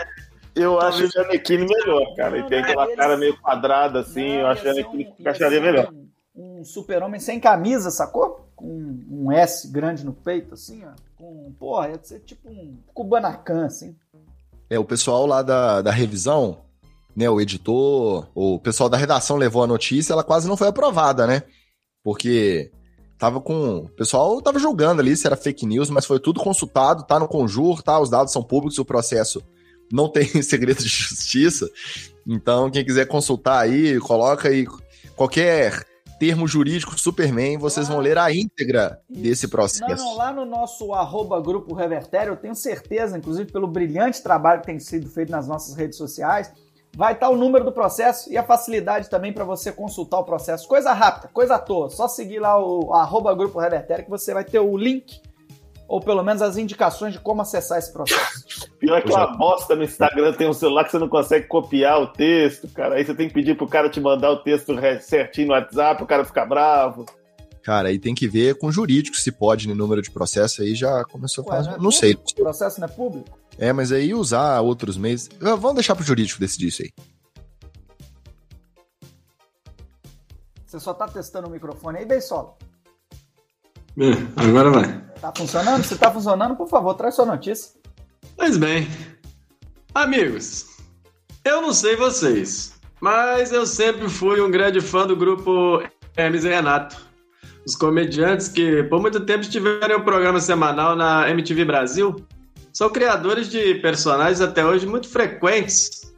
Eu acho o Janequine melhor, cara. Ele tem aquela cara meio quadrada assim, não, eu acho o Janequine um, encaixaria melhor. Um, um super-homem sem camisa, sacou? Com um S grande no peito, assim, ó. Com, porra, ia ser tipo um Kubanacan, assim. É, o pessoal lá da, da revisão né, o editor, o pessoal da redação levou a notícia, ela quase não foi aprovada, né? Porque tava com. O pessoal tava julgando ali se era fake news, mas foi tudo consultado, tá no conjur, tá? Os dados são públicos, o processo não tem segredo de justiça. Então, quem quiser consultar aí, coloca aí qualquer termo jurídico Superman, vocês vão ler a íntegra Isso. desse processo. Não, não, lá no nosso arroba grupo Revertério, eu tenho certeza, inclusive pelo brilhante trabalho que tem sido feito nas nossas redes sociais, vai estar o número do processo e a facilidade também para você consultar o processo. Coisa rápida, coisa à toa. Só seguir lá o arroba Grupo Revertério que você vai ter o link ou pelo menos as indicações de como acessar esse processo. Pior que uma bosta no Instagram, tem um celular que você não consegue copiar o texto, cara. Aí você tem que pedir pro cara te mandar o texto certinho no WhatsApp, o cara fica bravo. Cara, aí tem que ver com jurídico se pode no número de processo, aí já começou a fazer. Não, é não sei. O processo não é público? É, mas aí usar outros meios. Vamos deixar pro jurídico decidir isso aí. Você só tá testando o microfone aí, Beisola? É, agora vai. Tá funcionando? Se tá funcionando, por favor, traz sua notícia. Pois bem. Amigos, eu não sei vocês, mas eu sempre fui um grande fã do grupo Hermes e Renato os comediantes que por muito tempo tiveram um programa semanal na MTV Brasil são criadores de personagens até hoje muito frequentes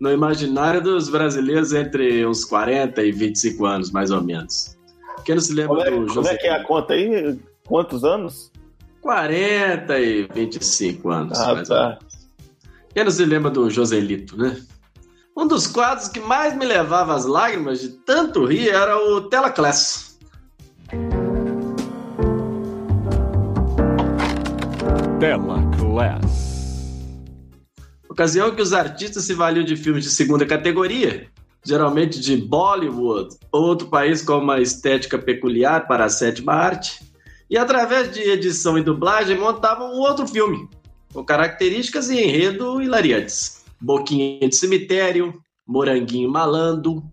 no imaginário dos brasileiros entre uns 40 e 25 anos, mais ou menos. Quem não se lembra Como é, do como José? é que é a conta aí? Quantos anos? 40 e 25 anos, Ah, mais ou tá. menos. Quem não se lembra do Joselito, né? Um dos quadros que mais me levava às lágrimas de tanto rir era o Telaclass. Tela Class. Ocasião que os artistas se valiam de filmes de segunda categoria, geralmente de Bollywood ou outro país com uma estética peculiar para a sétima arte, e através de edição e dublagem montavam um outro filme, com características e enredo hilariantes. Boquinha de Cemitério, Moranguinho Malando,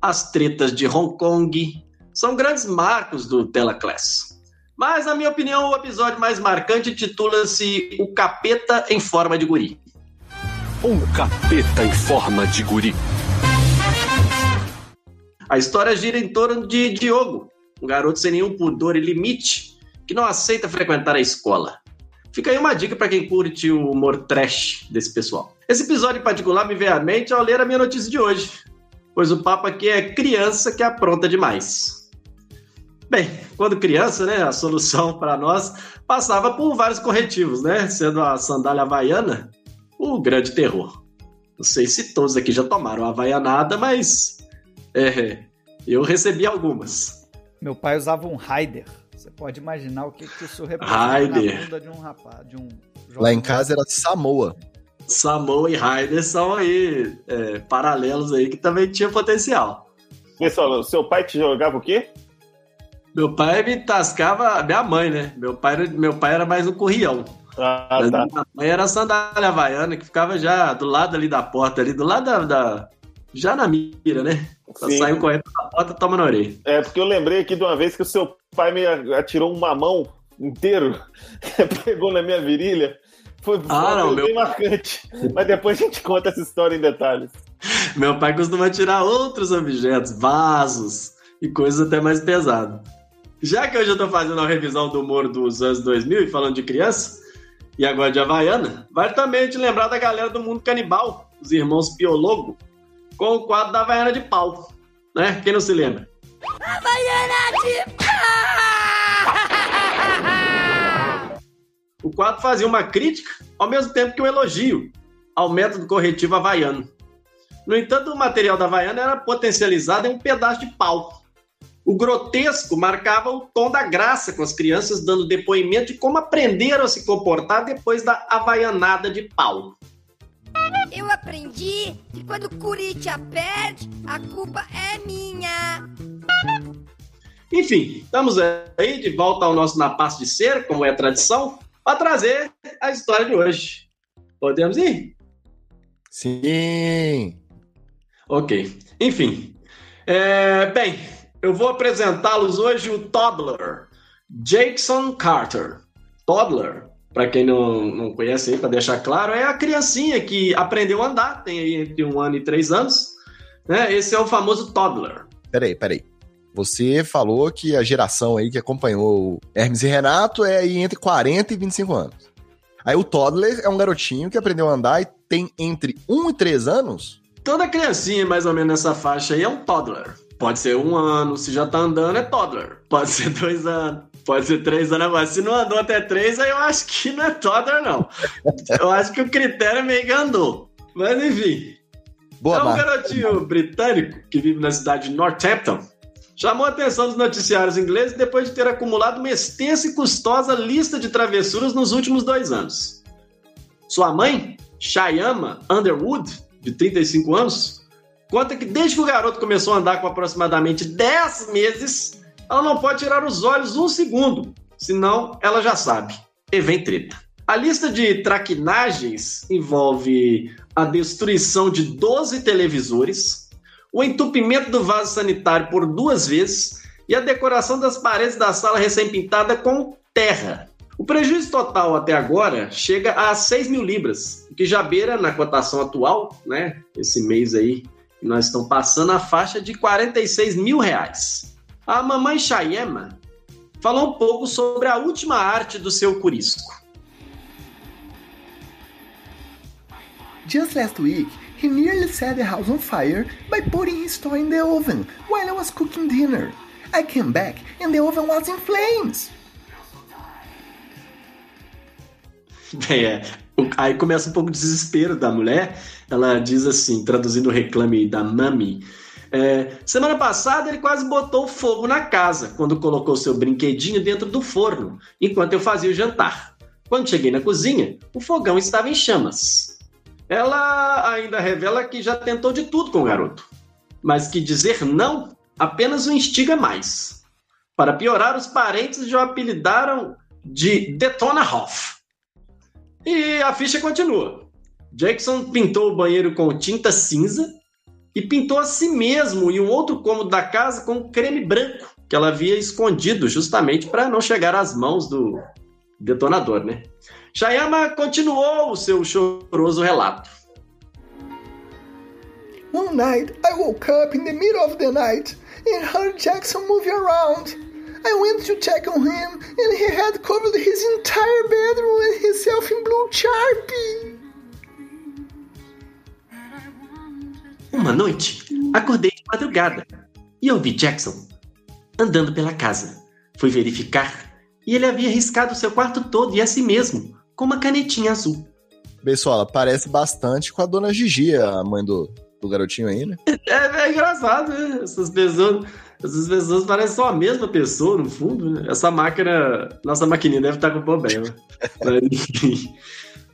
As Tretas de Hong Kong, são grandes marcos do Telaclass. Mas, na minha opinião, o episódio mais marcante titula-se O Capeta em Forma de Guri. Um capeta em forma de guri. A história gira em torno de Diogo, um garoto sem nenhum pudor e limite, que não aceita frequentar a escola. Fica aí uma dica para quem curte o humor trash desse pessoal. Esse episódio em particular me veio à mente ao ler a minha notícia de hoje, pois o papo aqui é criança que apronta demais. Bem, quando criança, né, a solução para nós passava por vários corretivos, né, sendo a sandália havaiana o grande terror. Não sei se todos aqui já tomaram a havaianada, mas é, eu recebi algumas. Meu pai usava um Raider. Você pode imaginar o que, que isso representa na bunda de um rapaz, de um Lá em jovem. casa era Samoa. Samoa e Raider são aí é, paralelos aí que também tinha potencial. Pessoal, seu pai te jogava o quê? Meu pai me tascava, minha mãe, né? Meu pai, era- meu pai era mais um currião. Ah, tá. Minha mãe era a sandália havaiana que ficava já do lado ali da porta, ali do lado da. da- já na mira, né? Sim. saiu correndo da porta toma na orelha. É, porque eu lembrei aqui de uma vez que o seu pai me atirou um mamão inteiro, pegou na minha virilha. Foi Ah, não, bem meu- marcante. Mas depois a gente conta essa história em detalhes. Meu pai costuma tirar outros objetos, vasos e coisas até mais pesadas. Já que hoje eu tô fazendo a revisão do humor dos anos 2000 e falando de criança, e agora de Havaiana, vale também te lembrar da galera do mundo canibal, os irmãos Piologo, com o quadro da Havaiana de pau. Né? Quem não se lembra? O quadro fazia uma crítica, ao mesmo tempo que um elogio ao método corretivo havaiano. No entanto, o material da Havaiana era potencializado em um pedaço de pau. O grotesco marcava o tom da graça com as crianças dando depoimento de como aprenderam a se comportar depois da havaianada de pau. Eu aprendi que quando o Corinthians perde, a culpa é minha. Enfim, estamos aí de volta ao nosso Na Paz de Ser, como é tradição, para trazer a história de hoje. Podemos ir? Sim. Ok. Enfim. É, bem, eu vou apresentá-los hoje o Toddler, Jackson Carter. Toddler, para quem não, não conhece aí, para deixar claro, é a criancinha que aprendeu a andar, tem aí entre um ano e três anos. Né? Esse é o famoso Toddler. Peraí, peraí. Você falou que a geração aí que acompanhou Hermes e Renato é aí entre 40 e 25 anos. Aí o Toddler é um garotinho que aprendeu a andar e tem entre 1 e 3 anos? Toda criancinha, mais ou menos nessa faixa aí, é um toddler. Pode ser um ano, se já tá andando, é toddler. Pode ser dois anos, pode ser três anos agora. Se não andou até três, aí eu acho que não é toddler, não. Eu acho que o critério é meio que andou. Mas enfim. Boa, é um garotinho britânico que vive na cidade de Northampton. Chamou a atenção dos noticiários ingleses depois de ter acumulado uma extensa e custosa lista de travessuras nos últimos dois anos. Sua mãe, Shyama Underwood, de 35 anos, conta que desde que o garoto começou a andar com aproximadamente 10 meses, ela não pode tirar os olhos um segundo, senão ela já sabe. E vem treta. A lista de traquinagens envolve a destruição de 12 televisores, o entupimento do vaso sanitário por duas vezes e a decoração das paredes da sala recém-pintada com terra. O prejuízo total até agora chega a 6 mil libras, que já beira na cotação atual, né? Esse mês aí, nós estamos passando a faixa de 46 mil reais. A mamãe Chayema falou um pouco sobre a última arte do seu curisco. Just last week, he nearly set the house on fire by putting his toy in the oven while I was cooking dinner. I came back and the oven was in flames. É, o- aí começa um pouco o desespero da mulher. Ela diz assim, traduzindo o reclame da Mami. é, semana passada ele quase botou fogo na casa quando colocou seu brinquedinho dentro do forno, enquanto eu fazia o jantar. Quando cheguei na cozinha, o fogão estava em chamas. Ela ainda revela que já tentou de tudo com o garoto, mas que dizer não apenas o instiga mais. Para piorar, os parentes já o apelidaram de Detona Hoff. E a ficha continua. Jackson pintou o banheiro com tinta cinza e pintou a si mesmo e um outro cômodo da casa com creme branco que ela havia escondido justamente para não chegar às mãos do detonador, né? Shayama continuou o seu choroso relato. One night, I woke up in the middle of the night and heard Jackson moving around. I went to check on him and he had covered his entire bedroom and himself in blue Sharpie. Uma noite, acordei de madrugada e ouvi Jackson andando pela casa. Fui verificar e ele havia riscado seu quarto todo e a si mesmo com uma canetinha azul. Bessola, parece bastante com a dona Gigi, a mãe do, do garotinho aí, né? É, é engraçado, né? Essas pessoas, essas pessoas parecem só a mesma pessoa, no fundo. Né? Essa máquina, nossa maquininha deve estar com problema. Mas.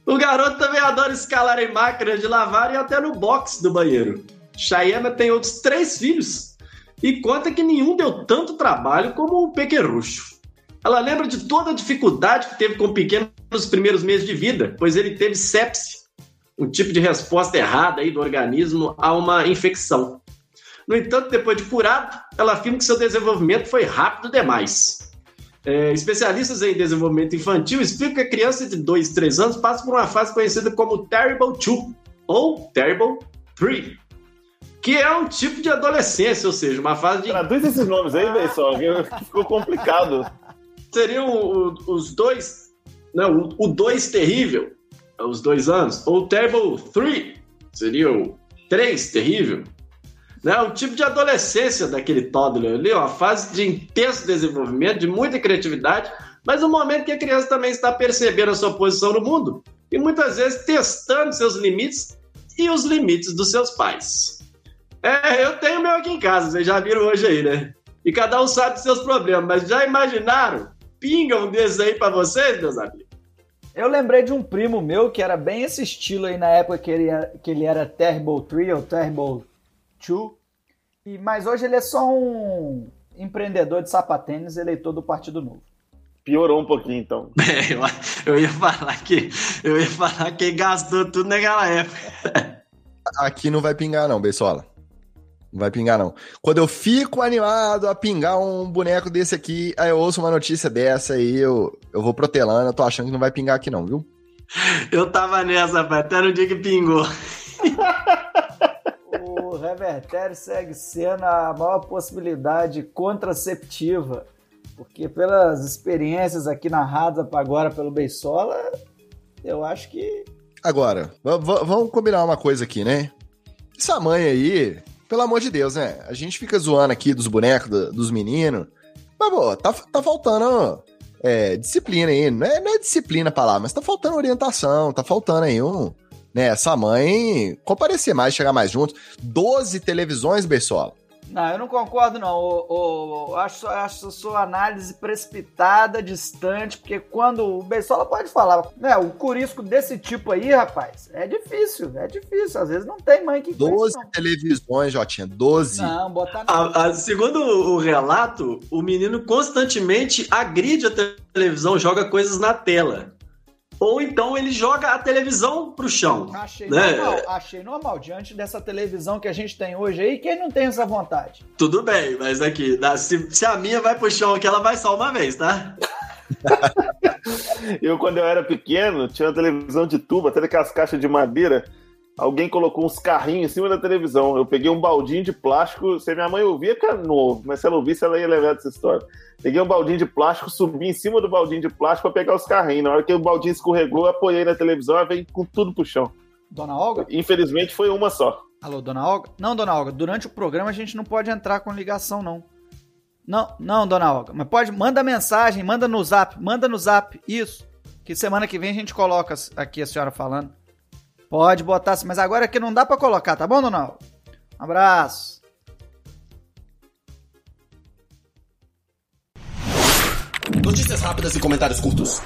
O garoto também adora escalar em máquinas de lavar e até no box do banheiro. Chayana tem outros três filhos e conta que nenhum deu tanto trabalho como o pequerucho. Ela lembra de toda a dificuldade que teve com o pequeno nos primeiros meses de vida, pois ele teve sepse, um tipo de resposta errada aí do organismo a uma infecção. No entanto, depois de curado, ela afirma que seu desenvolvimento foi rápido demais. É, especialistas em desenvolvimento infantil explicam que a criança de 2, 3 anos passa por uma fase conhecida como Terrible 2 ou Terrible 3, que é um tipo de adolescência, ou seja, uma fase de. Traduz esses nomes aí, pessoal, ficou complicado. Seriam os dois. Não, o 2 terrível, os dois anos, ou Terrible 3, seria o 3 terrível. Né? Um tipo de adolescência daquele toddler ali, uma fase de intenso desenvolvimento, de muita criatividade, mas um momento que a criança também está percebendo a sua posição no mundo e muitas vezes testando seus limites e os limites dos seus pais. É, eu tenho meu aqui em casa, vocês já viram hoje aí, né? E cada um sabe dos seus problemas, mas já imaginaram? Pinga um desses aí pra vocês, meus amigos? Eu lembrei de um primo meu que era bem esse estilo aí na época que ele que ele era Terrible 3 ou Terrible 2. E, mas hoje ele é só um empreendedor de sapatênis, eleitor do Partido Novo. Piorou um pouquinho, então. É, eu, eu ia falar que eu ia falar que gastou tudo naquela época. Aqui não vai pingar, não, Bessola. Não vai pingar, não. Quando eu fico animado a pingar um boneco desse aqui, aí eu ouço uma notícia dessa aí, eu, eu vou protelando, eu tô achando que não vai pingar aqui, não, viu? Eu tava nessa, rapaz, até no dia que pingou. O Revertério segue sendo a maior possibilidade contraceptiva, porque pelas experiências aqui narradas agora pelo Beisola, eu acho que Agora, va- va- vamos combinar uma coisa aqui, né? Essa mãe aí, pelo amor de Deus, né? A gente fica zoando aqui dos bonecos do- dos meninos, mas, pô, tá, tá faltando é, disciplina aí. Não é, não é disciplina a palavra, mas tá faltando orientação, tá faltando aí um. Né, essa mãe comparecer mais, chegar mais juntos. 12 televisões, Bessola. Não, eu não concordo, não. O, o- eu acho, acho a sua análise precipitada, distante, porque quando o Beisola pode falar, né? O curisco desse tipo aí, rapaz, é difícil, é difícil. Às vezes não tem mãe que aguente, 12 não. televisões, Jotinha. 12. Não, botar não. A- a- segundo o relato, o menino constantemente agride a televisão, joga coisas na tela. Ou então ele joga a televisão pro chão. Achei né? normal, achei normal. Diante dessa televisão que a gente tem hoje aí, quem não tem essa vontade? Tudo bem, mas aqui, se, se a minha vai pro chão aqui, ela vai só uma vez, tá? Eu, quando eu era pequeno, tinha uma televisão de tubo, até daquelas caixas de madeira. Alguém colocou uns carrinhos em cima da televisão. Eu peguei um baldinho de plástico. Se minha mãe ouvia, que era novo, mas se ela ouvisse, ela ia lembrar dessa história. Peguei um baldinho de plástico, subi em cima do baldinho de plástico pra pegar os carrinhos. Na hora que o baldinho escorregou, eu apoiei na televisão, ela veio com tudo pro chão. Dona Olga? Infelizmente foi uma só. Alô, Dona Olga? Não, Dona Olga, durante o programa a gente não pode entrar com ligação, não. Não, não, Dona Olga, mas pode, manda mensagem, manda no zap, manda no zap, isso. Que semana que vem a gente coloca aqui a senhora falando. Pode botar, mas agora aqui não dá pra colocar, tá bom, Dona Olga? Um abraço. Notícias rápidas e comentários curtos.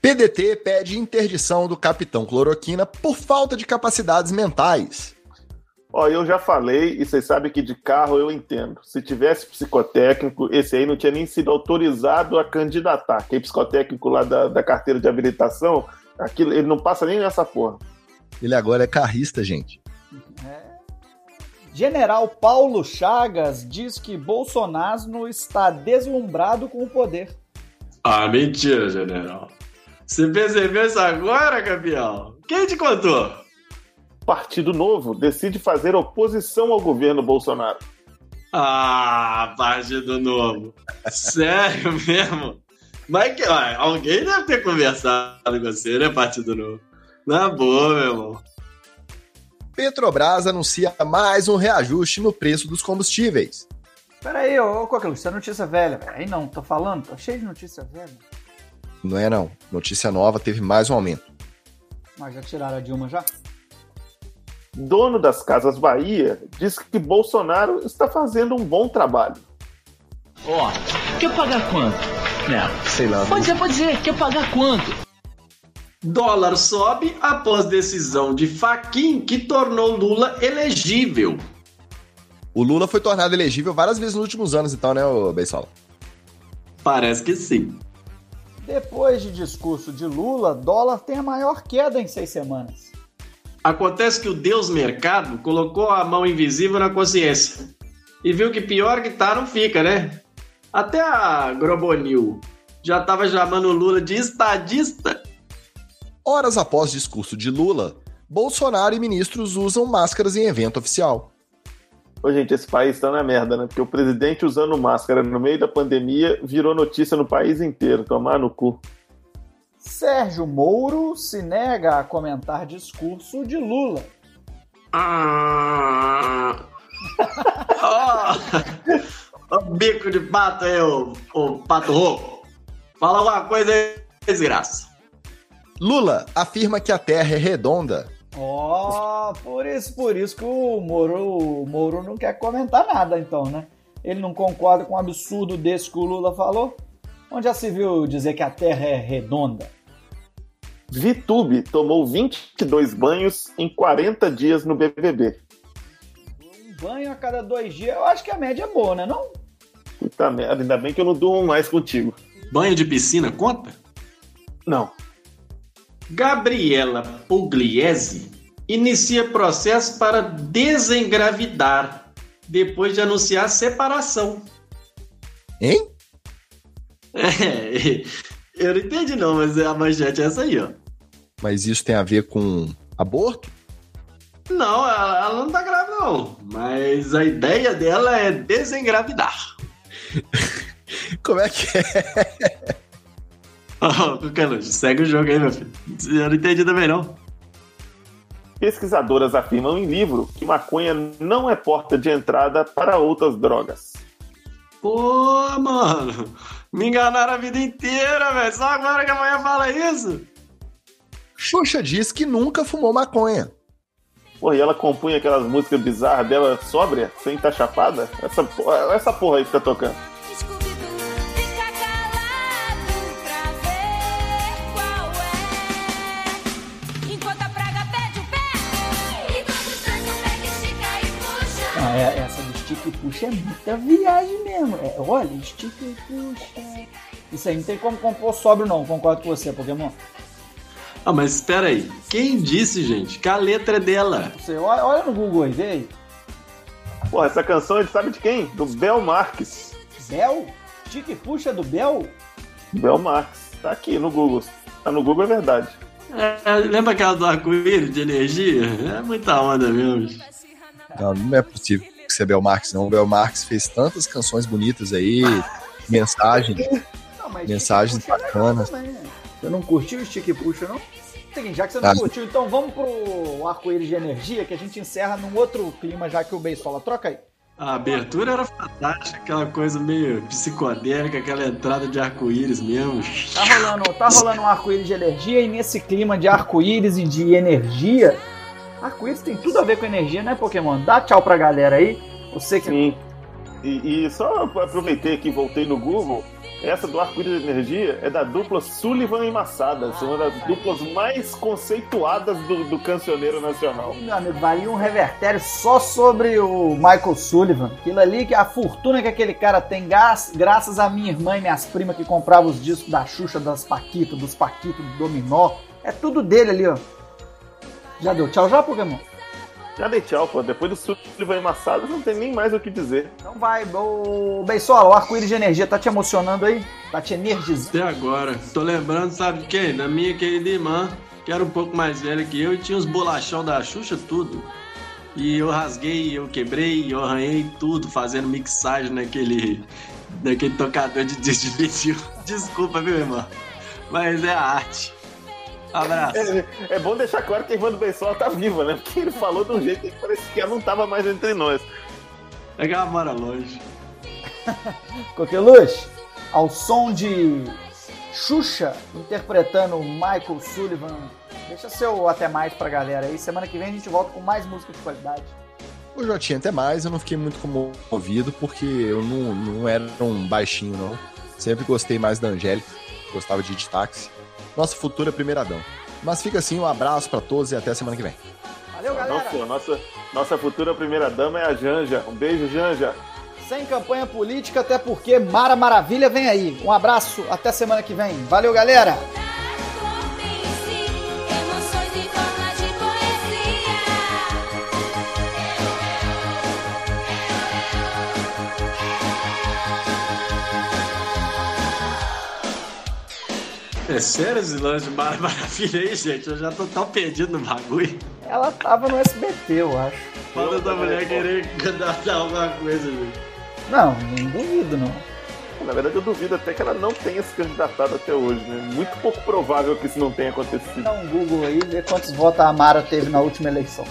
PDT pede interdição do capitão Cloroquina por falta de capacidades mentais. Ó, eu já falei, e vocês sabem que de carro eu entendo. Se tivesse psicotécnico, esse aí não tinha nem sido autorizado a candidatar. Aquele psicotécnico lá da, da carteira de habilitação, aquilo, ele não passa nem nessa porra. Ele agora é carrista, gente. General Paulo Chagas diz que Bolsonaro está deslumbrado com o poder. Ah, mentira, general. Você percebeu isso agora, campeão? Quem te contou? Partido Novo decide fazer oposição ao governo Bolsonaro. Ah, Partido Novo. Sério mesmo? Mas que, alguém deve ter conversado com você, né, Partido Novo? Na boa, meu irmão. Petrobras anuncia mais um reajuste no preço dos combustíveis. Pera aí, ô Coquelu, isso é notícia velha. Aí não, tô falando, tá cheio de notícia velha. Não é não. Notícia nova, teve mais um aumento. Mas já tiraram a Dilma já? Dono das Casas Bahia diz que Bolsonaro está fazendo um bom trabalho. Ó, quer pagar quanto? Não, sei lá. Pode dizer, pode dizer, quer pagar quanto? Dólar sobe após decisão de Faquin que tornou Lula elegível. O Lula foi tornado elegível várias vezes nos últimos anos, então, né, Beisola? Parece que sim. Depois de discurso de Lula, dólar tem a maior queda em seis semanas. Acontece que o Deus Mercado colocou a mão invisível na consciência e viu que pior que tá não fica, né? Até a Grobonil já tava chamando o Lula de estadista. Horas após discurso de Lula, Bolsonaro e ministros usam máscaras em evento oficial. Ô, gente, esse país tá na merda, né? Porque o presidente usando máscara no meio da pandemia virou notícia no país inteiro. Tomar no cu. Sérgio Moro se nega a comentar discurso de Lula. Ah. Ó, o bico de pato aí, o, o pato rouco. Fala alguma coisa aí, desgraça. Lula afirma que a Terra é redonda. Ó, por isso, por isso que o Moro, o Moro não quer comentar nada, então, né? Ele não concorda com um absurdo desse que o Lula falou? Onde já se viu dizer que a Terra é redonda? Vitube tomou 22 banhos em 40 dias no BBB. Um banho a cada dois dias, eu acho que a média é boa, né? Não? Puta merda, ainda bem que eu não durmo mais contigo. Banho de piscina conta? Não. Gabriela Pugliese inicia processo para desengravidar depois de anunciar separação. Hein? É, eu não entendi não, mas a manchete é essa aí, ó. Mas isso tem a ver com aborto? Não, ela, ela não tá grávida não, mas a ideia dela é desengravidar. Como é que é? Ó, oh, segue o jogo aí, meu filho. Eu não entendi também não. Pesquisadoras afirmam em livro que maconha não é porta de entrada para outras drogas. Pô, mano, me enganaram a vida inteira, velho. Só agora que a mulher fala isso. Xuxa diz que nunca fumou maconha. Pô, e ela compunha aquelas músicas bizarras dela sóbria, sem estar chapada? Essa, porra- essa porra aí que tá tocando. É. Estica e puxa. É- é muita viagem mesmo. É, olha, estica e puxa. Isso aí não tem como compor sóbrio, não. Concordo com você, Pokémon. Ah, mas espera aí. Quem disse, gente, que a letra é dela? Você olha, olha no Google aí, vê aí. Pô, essa canção ele sabe de quem? Do Bel Marques. Bel? Estica e puxa do Bel? Bel Marques. Tá aqui no Google. Tá no Google, é verdade. É, lembra aquela do arco-íris de energia? É muita onda mesmo. Não, não é possível que você é Bel Marx, não. O Bel Marx fez tantas canções bonitas aí, mensagens, Não, mensagens bacanas. Você não curtiu o Stick Puxa, não? Seguinte, já que você não Ah. curtiu, então vamos pro arco-íris de energia, que a gente encerra num outro clima, já que o Beisola troca aí. A abertura era fantástica, aquela coisa meio psicodélica, aquela entrada de arco-íris mesmo. Tá rolando, tá rolando um arco-íris de energia e nesse clima de arco-íris e de energia, arco-íris tem tudo a ver com energia, né, Pokémon? Dá tchau pra galera aí. Você que Sim. E, e só aproveitei que voltei no Google, essa do arco-íris de energia é da dupla Sullivan e Massada, uma das duplas mais conceituadas do, do cancioneiro nacional. Meu amigo, valia um revertério só sobre o Michael Sullivan. Aquilo ali, que a fortuna que aquele cara tem, gra- graças a minha irmã e minhas primas que compravam os discos da Xuxa, das Paquito, dos Paquito, do Dominó. É tudo dele ali, ó. Já deu tchau já, Pokémon? Já dei tchau, pô. Depois do Sullivan Massada não tem nem mais o que dizer. Então vai, ô Beisola, o arco-íris de energia tá te emocionando aí? Tá te energizando? Até agora. Tô lembrando, sabe de quem? Da minha querida irmã, que era um pouco mais velha que eu e tinha os bolachão da Xuxa, tudo. E eu rasguei, eu quebrei, eu arranhei tudo, fazendo mixagem naquele, naquele tocador de disco de. Desculpa, viu, irmão? Mas é a arte. Abraço. É, é bom deixar claro que a irmã do Bensola tá viva, né? Porque ele falou de um jeito que parece que ela não tava mais entre nós. É que ela mora longe. Coqueluche, ao som de Xuxa interpretando Michael Sullivan. Deixa seu até mais pra galera aí. Semana que vem a gente volta com mais música de qualidade. Ô, Jotinha, até mais, eu não fiquei muito comovido porque eu não, não era um baixinho, não. Sempre gostei mais da Angélica, gostava de ir de táxi. Nossa futura primeiradão. Mas fica assim, um abraço pra todos e até semana que vem. Valeu, galera! Nossa, nossa, nossa futura primeira dama é a Janja. Um beijo, Janja. Sem campanha política, até porque Mara Maravilha vem aí. Um abraço, até semana que vem. Valeu, galera! É sério esse lance de Mara Maravilha aí, gente? Eu já tô tão perdido no bagulho. Ela tava no SBT, eu acho. Falta da mulher querer candidatar alguma coisa, gente. Não, não duvido, não. Na verdade, eu duvido até que ela não tenha se candidatado até hoje, né? Muito pouco provável que isso não tenha acontecido. Dá um Google aí e vê quantos votos a Mara teve na última eleição.